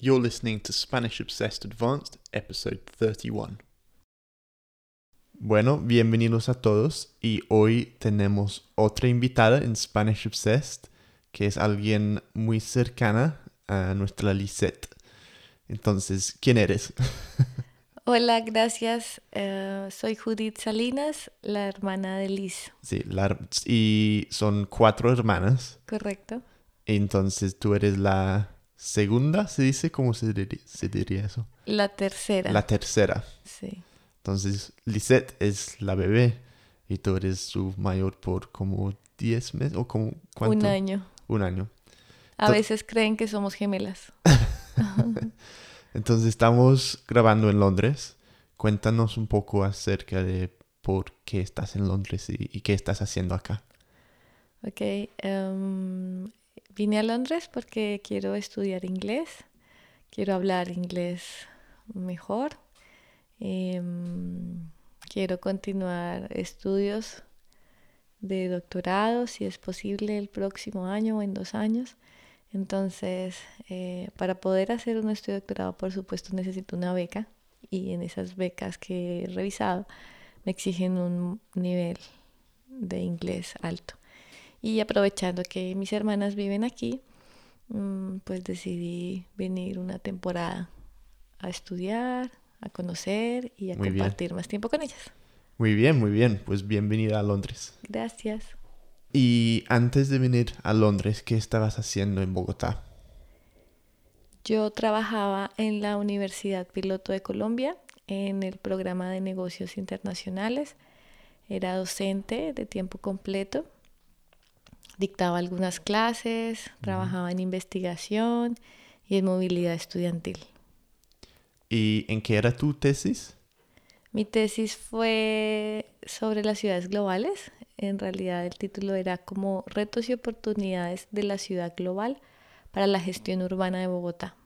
You're listening to Spanish Obsessed Advanced, episode 31. Bueno, bienvenidos a todos y hoy tenemos otra invitada en Spanish Obsessed, que es alguien muy cercana a nuestra Lisette. Entonces, ¿quién eres? Hola, gracias. Eh, soy Judith Salinas, la hermana de Liz. Sí, la- y son cuatro hermanas. ¿Correcto? Entonces, tú eres la segunda, ¿se dice? ¿Cómo se, diría eso? La tercera. La tercera. Sí. Entonces, Lisette es la bebé y tú eres su mayor por como 10 meses o como cuánto? Un año. Un año. A veces creen que somos gemelas. Entonces, estamos grabando en Londres. Cuéntanos un poco acerca de por qué estás en Londres y, y qué estás haciendo acá. Ok. em, vine a Londres porque quiero estudiar inglés. Quiero hablar inglés mejor. Em, quiero continuar estudios de doctorado, si es posible, el próximo año o en dos años. Entonces, eh, para poder hacer un estudio de doctorado, por supuesto, necesito una beca. Y en esas becas que he revisado, me exigen un nivel de inglés alto. Y aprovechando que mis hermanas viven aquí, mm, pues decidí venir una temporada a estudiar, a conocer y a Muy bien. compartir más tiempo con ellas. Muy bien, muy bien. Pues bienvenida a Londres. Gracias. Y antes de venir a Londres, ¿qué estabas haciendo en Bogotá? Yo trabajaba en la Universidad Piloto de Colombia en el programa de negocios internacionales. Era docente de tiempo completo. Dictaba algunas clases, trabajaba en investigación y en movilidad estudiantil. ¿Y en qué era tu tesis? Mi tesis fue sobre las ciudades globales. En realidad el título era como retos y oportunidades de la ciudad global para la gestión urbana de Bogotá.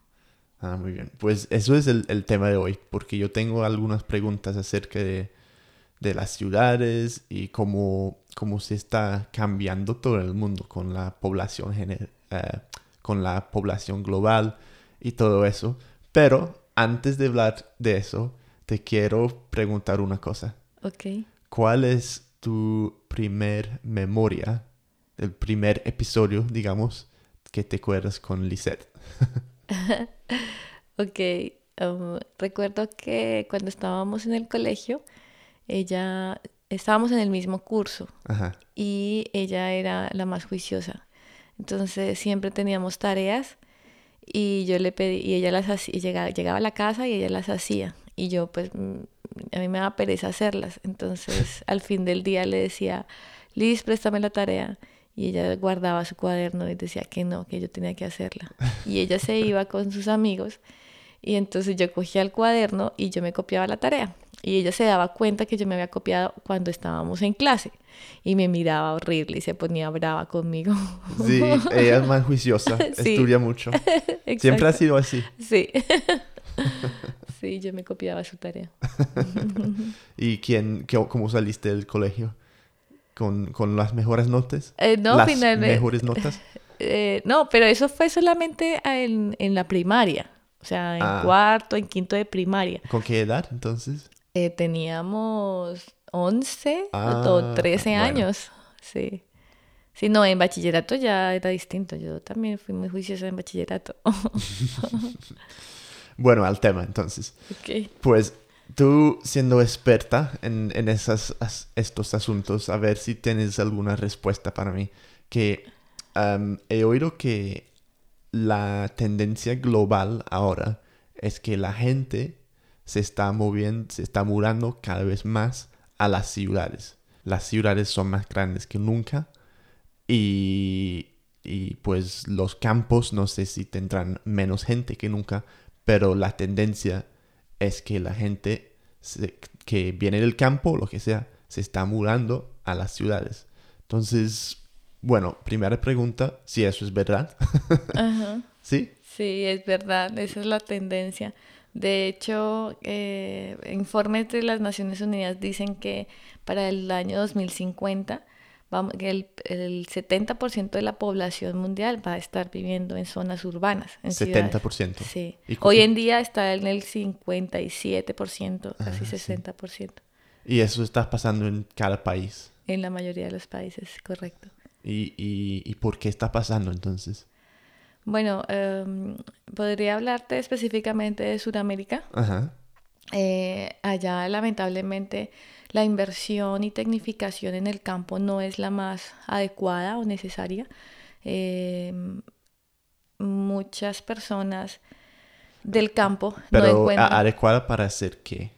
Ah, muy bien. Pues eso es el, el tema de hoy, porque yo tengo algunas preguntas acerca de, de las ciudades y cómo, cómo se está cambiando todo el mundo con la población eh, con la población global y todo eso. Pero antes de hablar de eso, te quiero preguntar una cosa. Ok. ¿Cuál es tu primer memoria, el primer episodio, digamos, que te acuerdas con Lisette? Ok, um, recuerdo que cuando estábamos en el colegio, ella, estábamos en el mismo curso Ajá. y ella era la más juiciosa. Entonces siempre teníamos tareas y yo le pedí, y ella las hacía, llegaba, llegaba a la casa y ella las hacía. Y yo pues, mm, a mí me daba pereza hacerlas. Entonces al fin del día le decía, Liz, préstame la tarea. Y ella guardaba su cuaderno y decía que no, que yo tenía que hacerla. Y ella se iba con sus amigos y entonces yo cogía el cuaderno y yo me copiaba la tarea. Y ella se daba cuenta que yo me había copiado cuando estábamos en clase. Y me miraba horrible y se ponía brava conmigo. Sí, ella es más juiciosa, Sí. estudia mucho. Siempre ha sido así. Sí. sí, yo me copiaba su tarea. ¿Y quién, qué- cómo saliste del colegio? ¿Con, con las mejores notas? Eh, no, ¿Las finalmente. mejores notas? Eh, no, pero eso fue solamente en, en la primaria. O sea, en Ah. cuarto, en quinto de primaria. ¿Con qué edad entonces? Eh, teníamos 11 Ah, o 13 bueno. años. Sí. Sí, no, en bachillerato ya era distinto. Yo también fui muy juiciosa en bachillerato. Bueno, al tema entonces. Ok. Pues tú siendo experta en, en esas, as- estos asuntos, a ver si tienes alguna respuesta para mí. Que he oído que la tendencia global ahora es que la gente se está moviendo, se está mudando cada vez más a las ciudades. Las ciudades son más grandes que nunca y, y pues los campos no sé si tendrán menos gente que nunca, pero la tendencia es que la gente que viene del campo lo que sea se está mudando a las ciudades. Entonces, bueno, primera pregunta, si eso es verdad. Ajá. ¿Sí? Sí, es verdad, esa es la tendencia. De hecho, eh, informes de las Naciones Unidas dicen que para el año 2050 vamos, el, el 70% de la población mundial va a estar viviendo en zonas urbanas. En 70%. Sí. Hoy en día está en el 57%, casi 60%. Y eso está pasando en cada país. En la mayoría de los países, correcto. ¿Y, y, y por qué está pasando entonces? Bueno, em, podría hablarte específicamente de Sudamérica. Ajá. Eh, allá lamentablemente la inversión y tecnificación en el campo no es la más adecuada o necesaria. Em, muchas personas del campo Pero no encuentran... adecuada para hacer qué?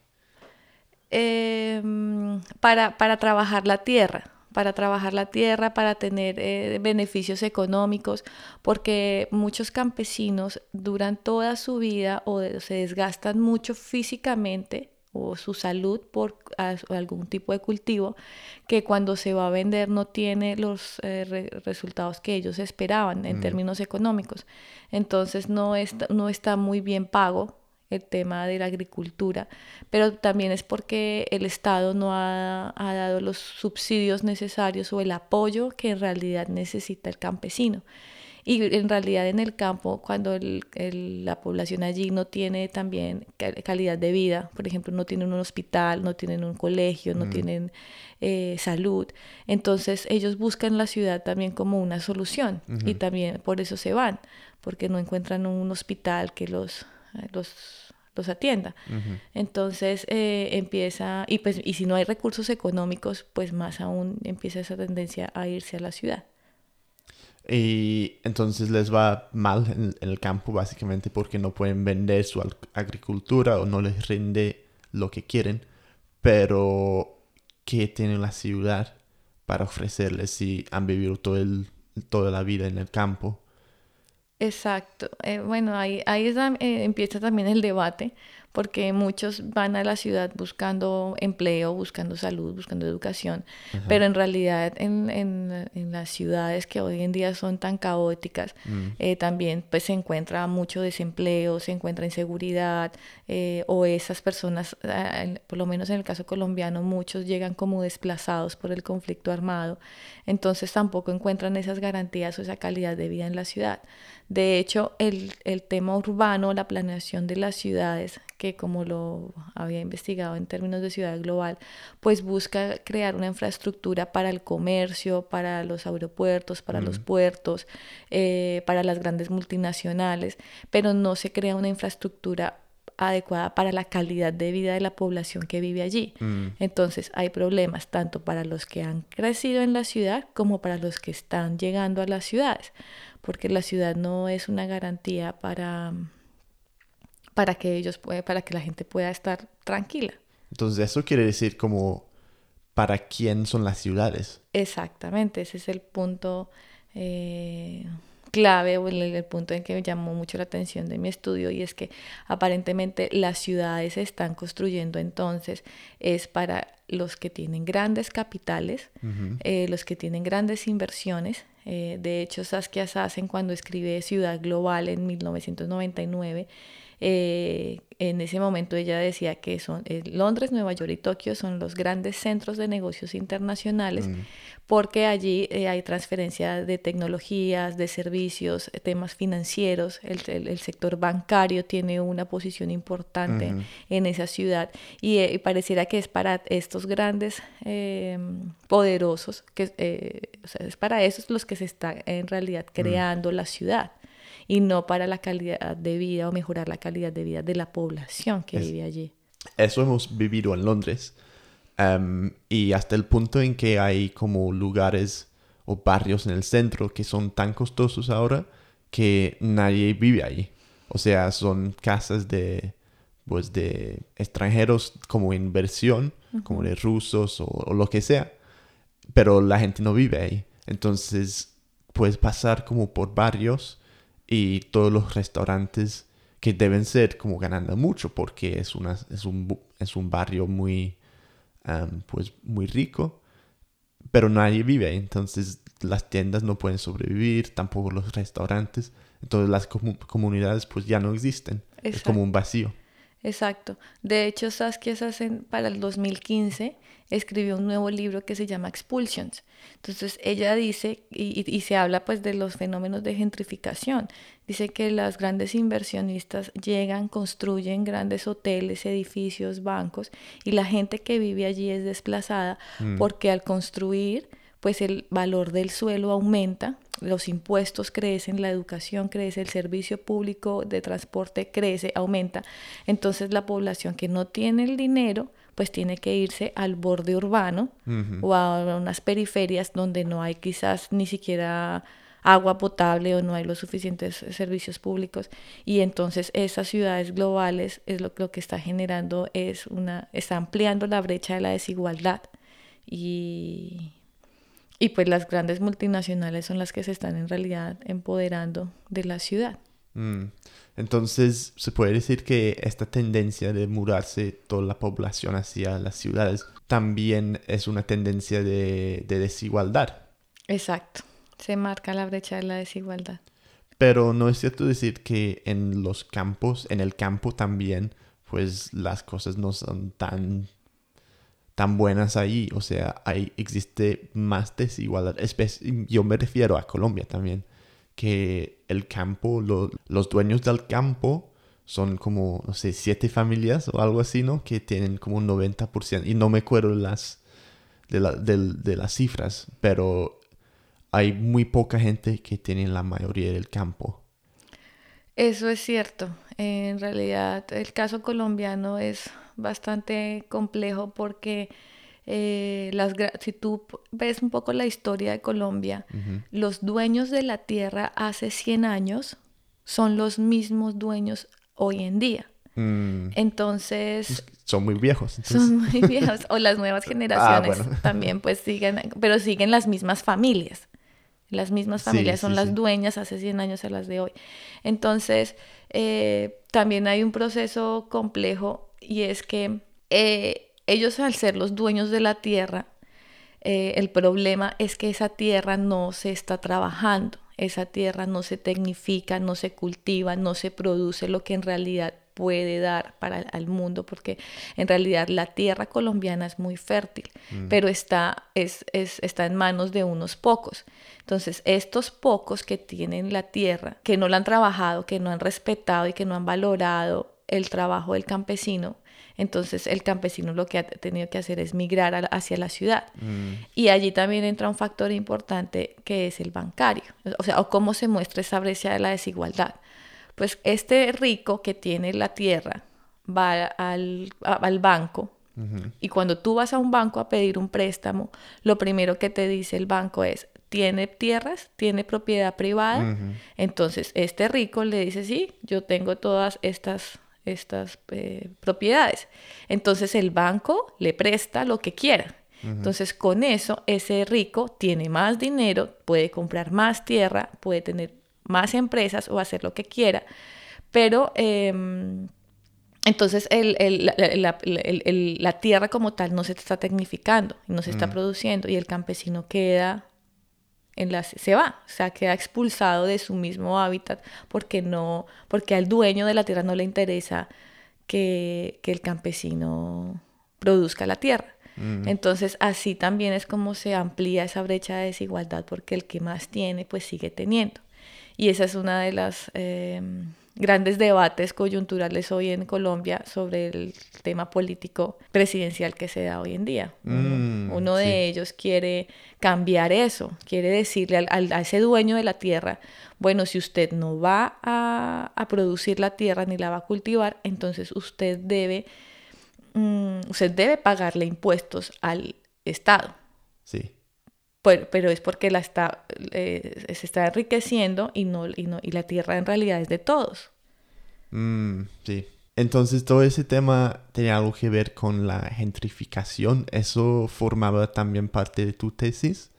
Em, para, para trabajar la tierra para trabajar la tierra, para tener eh, beneficios económicos, porque muchos campesinos duran toda su vida o se desgastan mucho físicamente o su salud por algún tipo de cultivo que cuando se va a vender no tiene los eh, resultados que ellos esperaban en mm. términos económicos. Entonces no está, no está muy bien pago el tema de la agricultura, pero también es porque el Estado no ha, dado los subsidios necesarios o el apoyo que en realidad necesita el campesino. Y en realidad en el campo, cuando la población allí no tiene también calidad de vida, por ejemplo, no tienen un hospital, no tienen un colegio, no mm. tienen eh, salud, entonces ellos buscan la ciudad también como una solución y también por eso se van, porque no encuentran un hospital que los los, los atienda. Entonces eh, empieza, y pues, y si no hay recursos económicos, pues más aún empieza esa tendencia a irse a la ciudad. Y entonces les va mal en, el campo básicamente porque no pueden vender su agricultura o no les rinde lo que quieren. Pero, ¿qué tiene la ciudad para ofrecerles si han vivido todo el, toda la vida en el campo? Exacto. Eh, bueno, ahí, ahí eh, empieza también el debate, porque muchos van a la ciudad buscando empleo, buscando salud, buscando educación, pero en realidad en, en, en, las ciudades que hoy en día son tan caóticas, mm. eh, también pues se encuentra mucho desempleo, se encuentra inseguridad, eh, o esas personas, por lo menos en el caso colombiano, muchos llegan como desplazados por el conflicto armado, entonces tampoco encuentran esas garantías o esa calidad de vida en la ciudad. De hecho, el, el tema urbano, la planeación de las ciudades, que como lo había investigado en términos de ciudad global, pues busca crear una infraestructura para el comercio, para los aeropuertos, para los puertos, eh, para las grandes multinacionales, pero no se crea una infraestructura adecuada para la calidad de vida de la población que vive allí. Mm. Entonces hay problemas tanto para los que han crecido en la ciudad como para los que están llegando a las ciudades porque la ciudad no es una garantía para, para que ellos para que la gente pueda estar tranquila. Entonces eso quiere decir como para quién son las ciudades. Exactamente, ese es el punto eh, clave o el, punto en que me llamó mucho la atención de mi estudio y es que aparentemente las ciudades se están construyendo entonces es para los que tienen grandes capitales, eh, los que tienen grandes inversiones eh, de hecho, Saskia Sassen, cuando escribe Ciudad Global en 1999, eh, en ese momento ella decía que son eh, Londres, Nueva York y Tokio son los grandes centros de negocios internacionales mm. porque allí hay transferencia de tecnologías, de servicios, temas financieros, el, sector bancario tiene una posición importante en esa ciudad y, pareciera que es para estos grandes poderosos, que o sea, es para esos los que se está en realidad mm. creando la ciudad y no para la calidad de vida o mejorar la calidad de vida de la población que vive allí. Eso hemos vivido en Londres em, y hasta el punto en que hay como lugares o barrios en el centro que son tan costosos ahora que nadie vive ahí. O sea, son casas de pues de extranjeros como inversión, como de rusos o, lo que sea, pero la gente no vive ahí. Entonces puedes pasar como por barrios y todos los restaurantes que deben ser como ganando mucho porque es, una, es, un, es un barrio muy, pues muy rico, pero nadie vive ahí. Entonces las tiendas no pueden sobrevivir, tampoco los restaurantes. Entonces las comunidades pues ya no existen. Es como un vacío. Exacto. De hecho, Saskia Sassen para el 2015 escribió un nuevo libro que se llama Expulsions. Entonces ella dice, y, se habla pues de los fenómenos de gentrificación, dice que las grandes inversionistas llegan, construyen grandes hoteles, edificios, bancos, y la gente que vive allí es desplazada mm. porque al construir pues el valor del suelo aumenta, los impuestos crecen, la educación crece, el servicio público de transporte crece, aumenta. Entonces la población que no tiene el dinero, pues tiene que irse al borde urbano o a unas periferias donde no hay quizás ni siquiera agua potable o no hay los suficientes servicios públicos y entonces esas ciudades globales es lo, lo que está generando es una está ampliando la brecha de la desigualdad y y pues las grandes multinacionales son las que se están en realidad empoderando de la ciudad. Mm. Entonces, se puede decir que esta tendencia de mudarse toda la población hacia las ciudades también es una tendencia de, desigualdad. Exacto, se marca la brecha de la desigualdad. Pero no es cierto decir que en los campos, en el campo también, pues las cosas no son tan tan buenas ahí. O sea, hay, existe más desigualdad. Yo me refiero a Colombia también, que el campo, los dueños del campo son como, no sé, siete familias o algo así, ¿no? Que tienen como un 90%. Y no me acuerdo las, de, de las cifras, pero hay muy poca gente que tiene la mayoría del campo. Eso es cierto. En realidad, el caso colombiano es bastante complejo porque eh, las, si tú ves un poco la historia de Colombia, los dueños de la tierra hace 100 años son los mismos dueños hoy en día. Mm. Entonces... Son muy viejos. Son muy viejos. O las nuevas ah, generaciones también pues siguen, pero siguen las mismas familias. Las mismas familias son las dueñas hace 100 años a las de hoy. Entonces, eh, también hay un proceso complejo y es que eh, ellos al ser los dueños de la tierra, eh, el problema es que esa tierra no se está trabajando, esa tierra no se tecnifica, no se cultiva, no se produce lo que en realidad puede dar para el mundo, porque en realidad la tierra colombiana es muy fértil, mm. pero está, es, es, está en manos de unos pocos. Entonces, estos pocos que tienen la tierra, que no la han trabajado, que no han respetado y que no han valorado el trabajo del campesino, entonces el campesino lo que ha tenido que hacer es migrar hacia la ciudad. Mm. Y allí también entra un factor importante que es el bancario, o sea, o cómo se muestra esa brecha de la desigualdad. Pues este rico que tiene la tierra va al, al banco y cuando tú vas a un banco a pedir un préstamo, lo primero que te dice el banco es, tiene tierras, tiene propiedad privada. Entonces, este rico le dice, sí, yo tengo todas estas estas eh, propiedades. Entonces el banco le presta lo que quiera. Entonces con eso ese rico tiene más dinero, puede comprar más tierra, puede tener más empresas o hacer lo que quiera. Pero em, entonces la, tierra como tal no se está tecnificando, no se está produciendo y el campesino queda en la, se va, o sea, queda expulsado de su mismo hábitat porque no, porque al dueño de la tierra no le interesa que, el campesino produzca la tierra. Mm. Entonces, así también es como se amplía esa brecha de desigualdad, porque el que más tiene, pues sigue teniendo. Y esa es una de las eh, grandes debates coyunturales hoy en Colombia sobre el tema político presidencial que se da hoy en día. uno mm, de ellos quiere cambiar eso, quiere decirle al, a ese dueño de la tierra, bueno, si usted no va a, a producir la tierra ni la va a cultivar, entonces usted debe, mm, usted debe pagarle impuestos al Estado. Sí pero, es porque la está, eh, se está enriqueciendo y, no, y, no, y la tierra en realidad es de todos. Mm, sí. Entonces todo ese tema tenía algo que ver con la gentrificación. ¿Eso formaba también parte de tu tesis?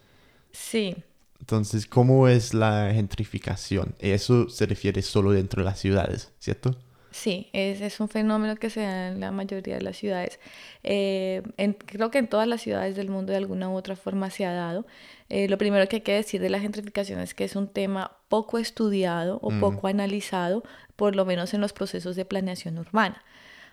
Sí. Entonces, ¿cómo es la gentrificación? Eso se refiere solo dentro de las ciudades, ¿cierto? Sí, es, es, un fenómeno que se da en la mayoría de las ciudades. Eh, creo que en todas las ciudades del mundo de alguna u otra forma se ha dado. Eh, lo primero que hay que decir de la gentrificación es que es un tema poco estudiado o mm. poco analizado, por lo menos en los procesos de planeación urbana.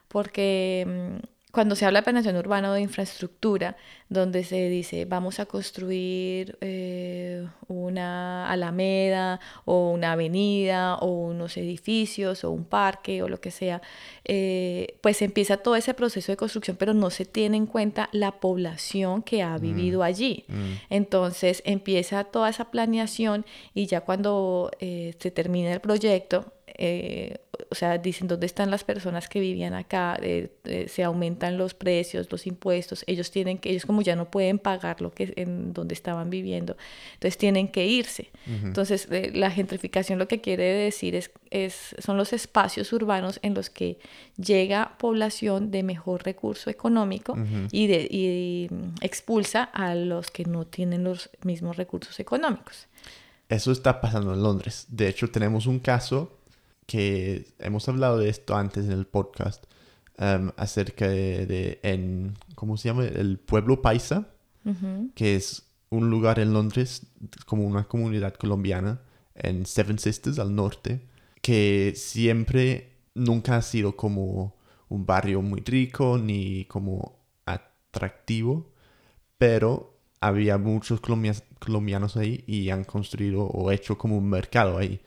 porque mm, cuando se habla de planeación urbana o de infraestructura, donde se dice vamos a construir eh, una alameda o una avenida o unos edificios o un parque o lo que sea, eh, pues empieza todo ese proceso de construcción, pero no se tiene en cuenta la población que ha mm, vivido allí. Mm. Entonces empieza toda esa planeación y ya cuando eh, se termina el proyecto, eh, o sea, dicen dónde están las personas que vivían acá, eh, eh, se aumentan los precios, los impuestos, ellos tienen que, ellos como ya no pueden pagar lo que en donde estaban viviendo, entonces tienen que irse. Entonces, la gentrificación lo que quiere decir es, es, son los espacios urbanos en los que llega población de mejor recurso económico y, de, y expulsa a los que no tienen los mismos recursos económicos. Eso está pasando en Londres. De hecho, tenemos un caso que hemos hablado de esto antes en el podcast, um, acerca de, en, ¿cómo se llama? El pueblo paisa, que es un lugar en Londres, como una comunidad colombiana, en Seven Sisters, al norte, que siempre nunca ha sido como un barrio muy rico ni como atractivo, pero había muchos colombianos ahí y han construido o hecho como un mercado ahí.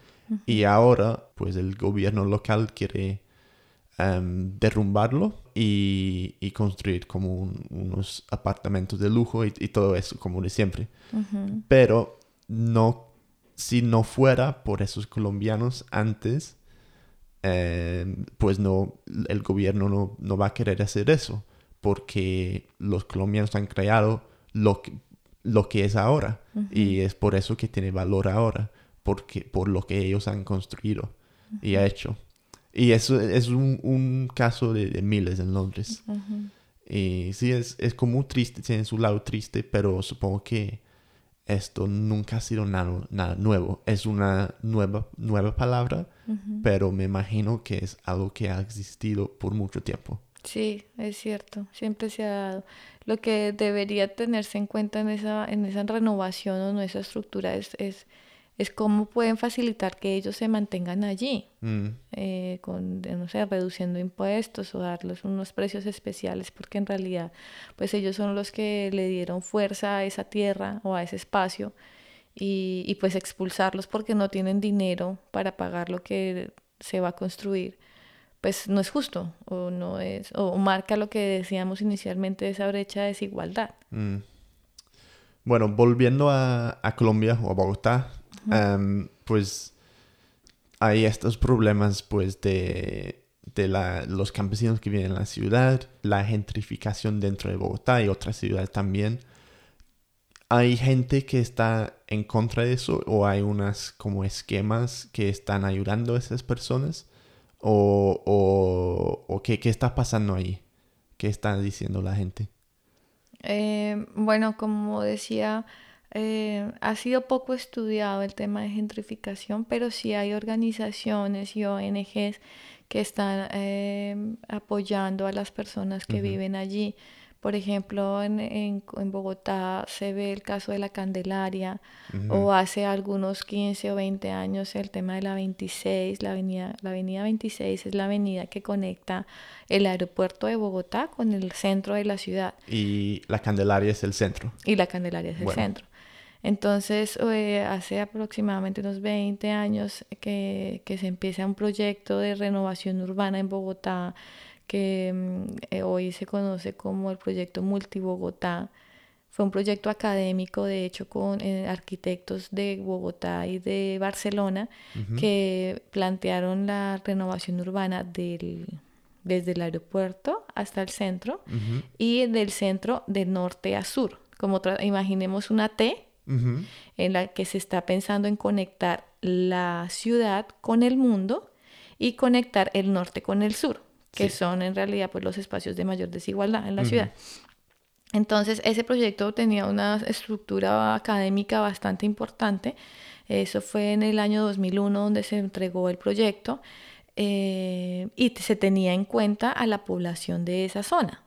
Y ahora, pues el gobierno local quiere em, derrumbarlo y, construir como unos apartamentos de lujo y, todo eso, como de siempre. Pero no, si no fuera por esos colombianos antes, em, pues no, el gobierno no, no, va a querer hacer eso, porque los colombianos han creado lo que, lo que es ahora. Y es por eso que tiene valor ahora porque, por lo que ellos han construido y ha hecho. Y eso es un, un caso de, miles en Londres. Y sí, es, es como triste, tiene su lado triste, pero supongo que esto nunca ha sido nada, nada nuevo. Es una nueva, nueva palabra, pero me imagino que es algo que ha existido por mucho tiempo. Sí, es cierto, siempre se ha dado. Lo que debería tenerse en cuenta en esa, en esa renovación o en esa estructura es, es es cómo pueden facilitar que ellos se mantengan allí, mm. eh, con, no sé, reduciendo impuestos o darles unos precios especiales, porque en realidad, pues ellos son los que le dieron fuerza a esa tierra o a ese espacio y, y pues expulsarlos porque no tienen dinero para pagar lo que se va a construir, pues no es justo o no es, o marca lo que decíamos inicialmente esa brecha de desigualdad. Mm. Bueno, volviendo a, a Colombia o a Bogotá, Em, pues hay estos problemas pues de, de la, los campesinos que viven en la ciudad, la gentrificación dentro de Bogotá y otras ciudades también. ¿Hay gente que está en contra de eso o hay unas como esquemas que están ayudando a esas personas? ¿O, o, o qué, qué, está pasando ahí? ¿Qué está diciendo la gente? Eh, bueno, como decía, eh, ha sido poco estudiado el tema de gentrificación, pero sí hay organizaciones y ONGs que están eh, apoyando a las personas que viven allí. Por ejemplo, en, en, Bogotá se ve el caso de la Candelaria, o hace algunos 15 o 20 años el tema de la 26, la avenida, la avenida 26 es la avenida que conecta el aeropuerto de Bogotá con el centro de la ciudad. Y la Candelaria es el centro. Y la Candelaria es el centro. Entonces, eh, hace aproximadamente unos 20 años que, se empieza un proyecto de renovación urbana en Bogotá, que mm, eh, hoy se conoce como el proyecto Multibogotá. Fue un proyecto académico, de hecho, con eh, arquitectos de Bogotá y de Barcelona, que plantearon la renovación urbana del, desde el aeropuerto hasta el centro y del centro de norte a sur. Como imaginemos una T, en la que se está pensando en conectar la ciudad con el mundo y conectar el norte con el sur, que son en realidad pues, los espacios de mayor desigualdad en la ciudad. Entonces, ese proyecto tenía una estructura académica bastante importante. Eso fue en el año 2001 donde se entregó el proyecto eh, y se tenía en cuenta a la población de esa zona.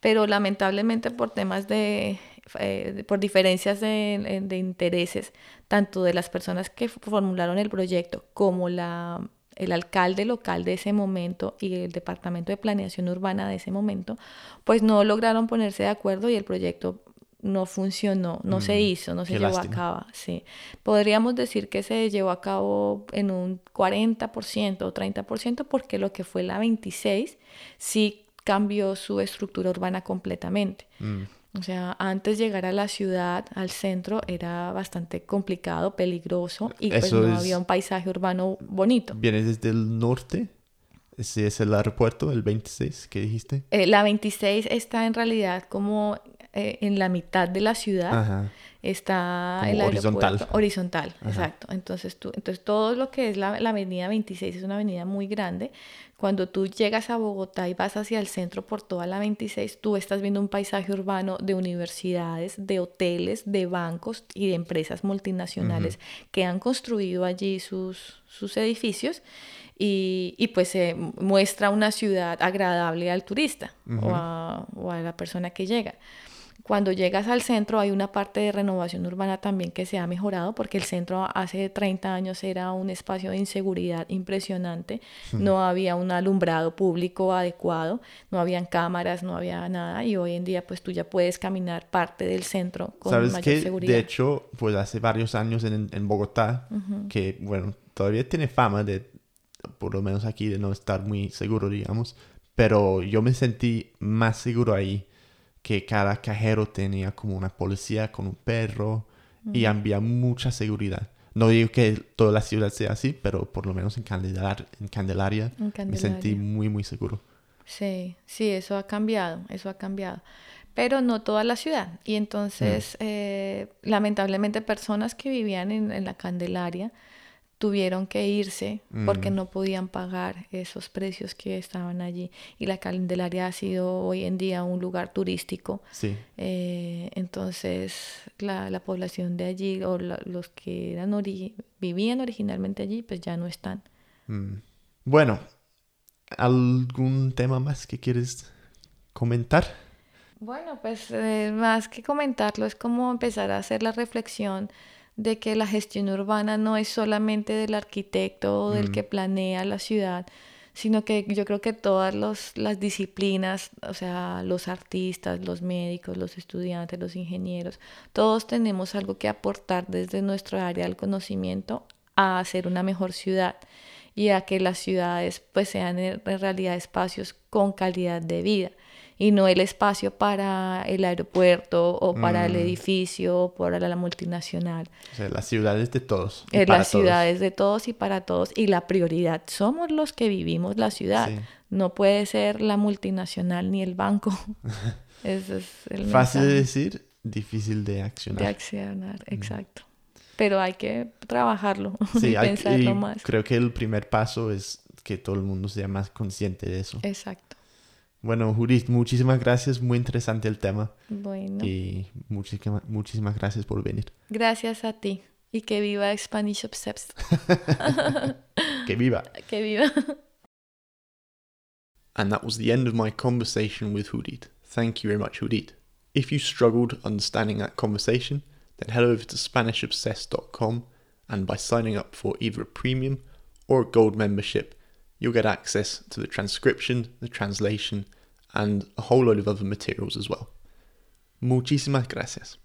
Pero lamentablemente por temas de eh, por diferencias de, intereses, tanto de las personas que formularon el proyecto como la, el alcalde local de ese momento y el departamento de planeación urbana de ese momento, pues no lograron ponerse de acuerdo y el proyecto no funcionó, no se Mm, hizo, no se llevó lástima. a cabo. Sí. Podríamos decir que se llevó a cabo en un 40% o 30% porque lo que fue la 26 sí cambió su estructura urbana completamente. Mm. O sea, antes llegar a la ciudad, al centro, era bastante complicado, peligroso y pues Eso no es- había un paisaje urbano bonito. ¿Vienes desde el norte? Ese es el aeropuerto, el 26 que dijiste. Eh, la 26 está en realidad como eh, en la mitad de la ciudad. Ajá. Está Como el horizontal. aeropuerto horizontal, Ajá. exacto. Entonces, tú, entonces todo lo que es la, la avenida 26 es una avenida muy grande. Cuando tú llegas a Bogotá y vas hacia el centro por toda la 26, tú estás viendo un paisaje urbano de universidades, de hoteles, de bancos y de empresas multinacionales que han construido allí sus, sus edificios y, y pues se muestra una ciudad agradable al turista o, a, o a la persona que llega. Cuando llegas al centro hay una parte de renovación urbana también que se ha mejorado porque el centro hace 30 años era un espacio de inseguridad impresionante, no había un alumbrado público adecuado, no habían cámaras, no había nada y hoy en día pues tú ya puedes caminar parte del centro con ¿Sabes mayor qué? seguridad. De hecho, pues hace varios años en, en Bogotá, que bueno, todavía tiene fama de, por lo menos aquí, de no estar muy seguro, digamos, pero yo me sentí más seguro ahí que cada cajero tenía como una policía con un perro y había mucha seguridad. No digo que toda la ciudad sea así, pero por lo menos en, Candelar- en Candelaria En me sentí muy, muy seguro. Sí, sí, eso ha cambiado, eso ha cambiado. Pero no toda la ciudad. Y entonces, eh, lamentablemente, personas que vivían en, en la Candelaria tuvieron que irse porque Mm. no podían pagar esos precios que estaban allí. Y la Candelaria ha sido hoy en día un lugar turístico. Sí. Eh, entonces, la, la población de allí, o la- los que eran ori- vivían originalmente allí, pues ya no están. Mm. Bueno, ¿algún tema más que quieres comentar? Bueno, pues eh, más que comentarlo, es como empezar a hacer la reflexión de que la gestión urbana no es solamente del arquitecto o del que planea la ciudad, sino que yo creo que todas los- las disciplinas, o sea, los artistas, los médicos, los estudiantes, los ingenieros, todos tenemos algo que aportar desde nuestro área del conocimiento a hacer una mejor ciudad y a que las ciudades pues sean en en realidad espacios con calidad de vida y no el espacio para el aeropuerto o para el Mm. edificio o para la multinacional. O sea, las ciudades de todos. y Es para las todos. ciudades de todos y para todos y la prioridad somos los que vivimos la ciudad. Sí. No puede ser la multinacional ni el banco. Ese es el Fácil de decir, difícil de accionar. de accionar, exacto. Pero hay que trabajarlo Sí, y hay- pensarlo y más. creo que el primer paso es que todo el mundo sea más consciente de eso. Exacto. Bueno, Judith, muchísimas gracias, muy interesante el tema Bueno, y muchísimas, muchísimas gracias por venir. gracias a ti y que viva Spanish Obsessed. Que viva! que viva. And that was the end of my conversation with Hudit. Thank you very much, Hudit. If you struggled understanding that conversation, then head over to SpanishObsessed.com and by signing up for either a premium or a gold membership, you'll get access to the transcription, the translation, and a whole load of other materials as well. Muchísimas gracias.